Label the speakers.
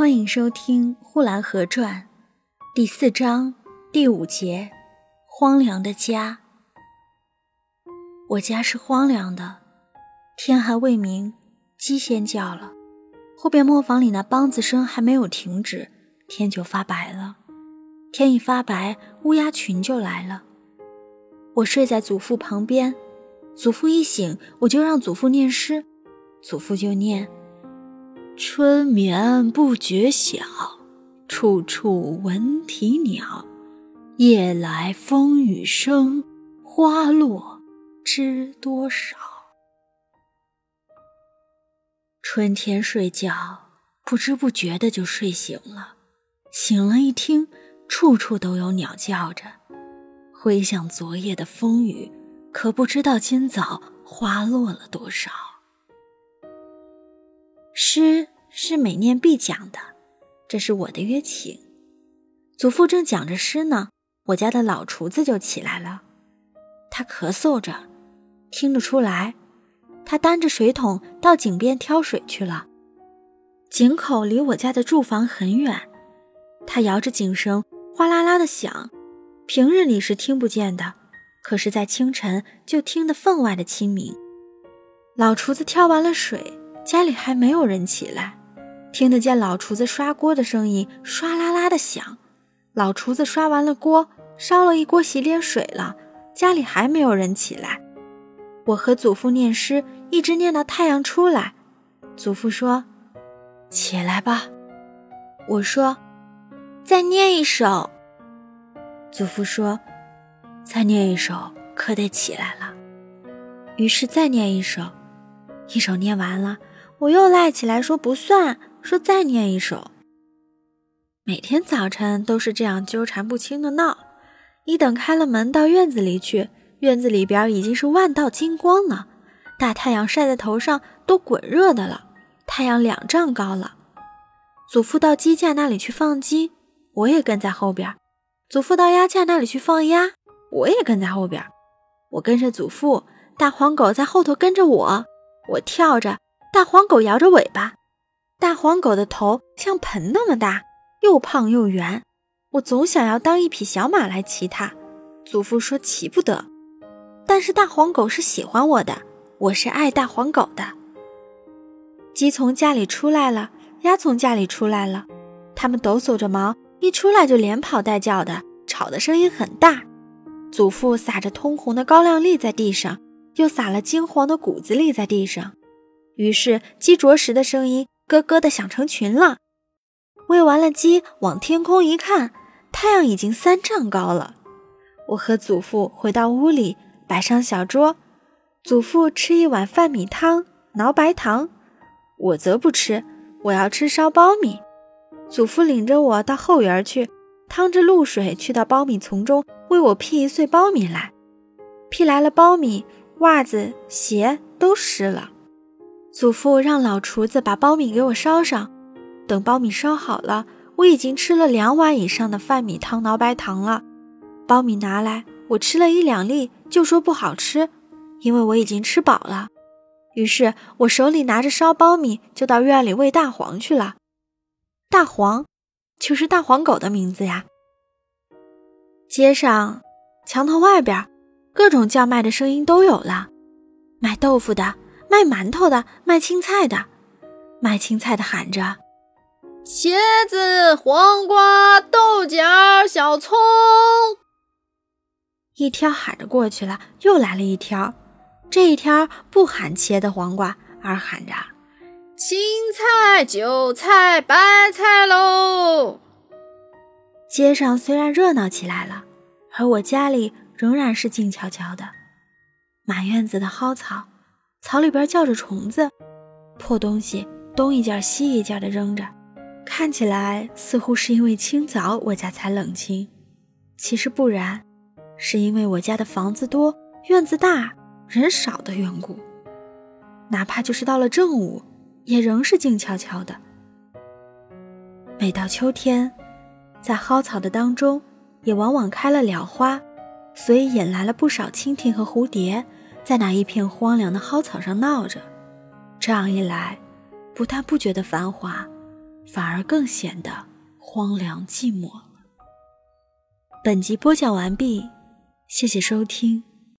Speaker 1: 欢迎收听《呼兰河传》第四章第五节：荒凉的家。我家是荒凉的，天还未明，鸡先叫了。后边磨坊里那梆子声还没有停止，天就发白了。天一发白，乌鸦群就来了。我睡在祖父旁边，祖父一醒，我就让祖父念诗，祖父就念。春眠不觉晓，处处闻啼鸟。夜来风雨声，花落知多少。春天睡觉，不知不觉的就睡醒了。醒了，一听，处处都有鸟叫着，回想昨夜的风雨，可不知道今早花落了多少。诗是每念必讲的，这是我的约请。祖父正讲着诗呢，我家的老厨子就起来了。他咳嗽着，听得出来。他担着水桶到井边挑水去了。井口离我家的住房很远，他摇着井绳，哗啦啦的响。平日里是听不见的，可是，在清晨就听得分外的清明。老厨子挑完了水。家里还没有人起来，听得见老厨子刷锅的声音，唰啦啦的响。老厨子刷完了锅，烧了一锅洗脸水了。家里还没有人起来。我和祖父念诗，一直念到太阳出来。祖父说：“起来吧。”我说：“再念一首。”祖父说：“再念一首，可得起来了。”于是再念一首，一首念完了。我又赖起来说不算，说再念一首。每天早晨都是这样纠缠不清的闹。一等开了门到院子里去，院子里边已经是万道金光了，大太阳晒在头上都滚热的了，太阳两丈高了。祖父到鸡架那里去放鸡，我也跟在后边。祖父到鸭架那里去放鸭，我也跟在后边。我跟着祖父，大黄狗在后头跟着我，我跳着。大黄狗摇着尾巴，大黄狗的头像盆那么大，又胖又圆。我总想要当一匹小马来骑它，祖父说骑不得。但是大黄狗是喜欢我的，我是爱大黄狗的。鸡从家里出来了，鸭从家里出来了，它们抖擞着毛，一出来就连跑带叫的，吵的声音很大。祖父撒着通红的高粱粒在地上，又撒了金黄的谷子粒在地上。于是鸡啄食的声音咯咯的响成群了。喂完了鸡，往天空一看，太阳已经三丈高了。我和祖父回到屋里，摆上小桌。祖父吃一碗饭米汤，挠白糖；我则不吃，我要吃烧苞米。祖父领着我到后园去，趟着露水去到苞米丛中，为我劈一穗苞米来。劈来了苞米，袜子、鞋都湿了。祖父让老厨子把苞米给我烧上，等苞米烧好了，我已经吃了两碗以上的饭米汤挠白糖了。苞米拿来，我吃了一两粒，就说不好吃，因为我已经吃饱了。于是我手里拿着烧苞米，就到院里喂大黄去了。大黄，就是大黄狗的名字呀。街上，墙头外边，各种叫卖的声音都有了，卖豆腐的。卖馒头的，卖青菜的，卖青菜的喊着：“
Speaker 2: 茄子、黄瓜、豆角、小葱。”
Speaker 1: 一挑喊着过去了，又来了一挑。这一挑不喊茄的黄瓜，而喊着：“
Speaker 2: 青菜、韭菜、白菜喽！”
Speaker 1: 街上虽然热闹起来了，而我家里仍然是静悄悄的。满院子的蒿草。草里边叫着虫子，破东西东一件西一件的扔着，看起来似乎是因为清早我家才冷清，其实不然，是因为我家的房子多，院子大，人少的缘故。哪怕就是到了正午，也仍是静悄悄的。每到秋天，在蒿草的当中，也往往开了蓼花，所以引来了不少蜻蜓和蝴蝶。在那一片荒凉的蒿草上闹着，这样一来，不但不觉得繁华，反而更显得荒凉寂寞了。本集播讲完毕，谢谢收听。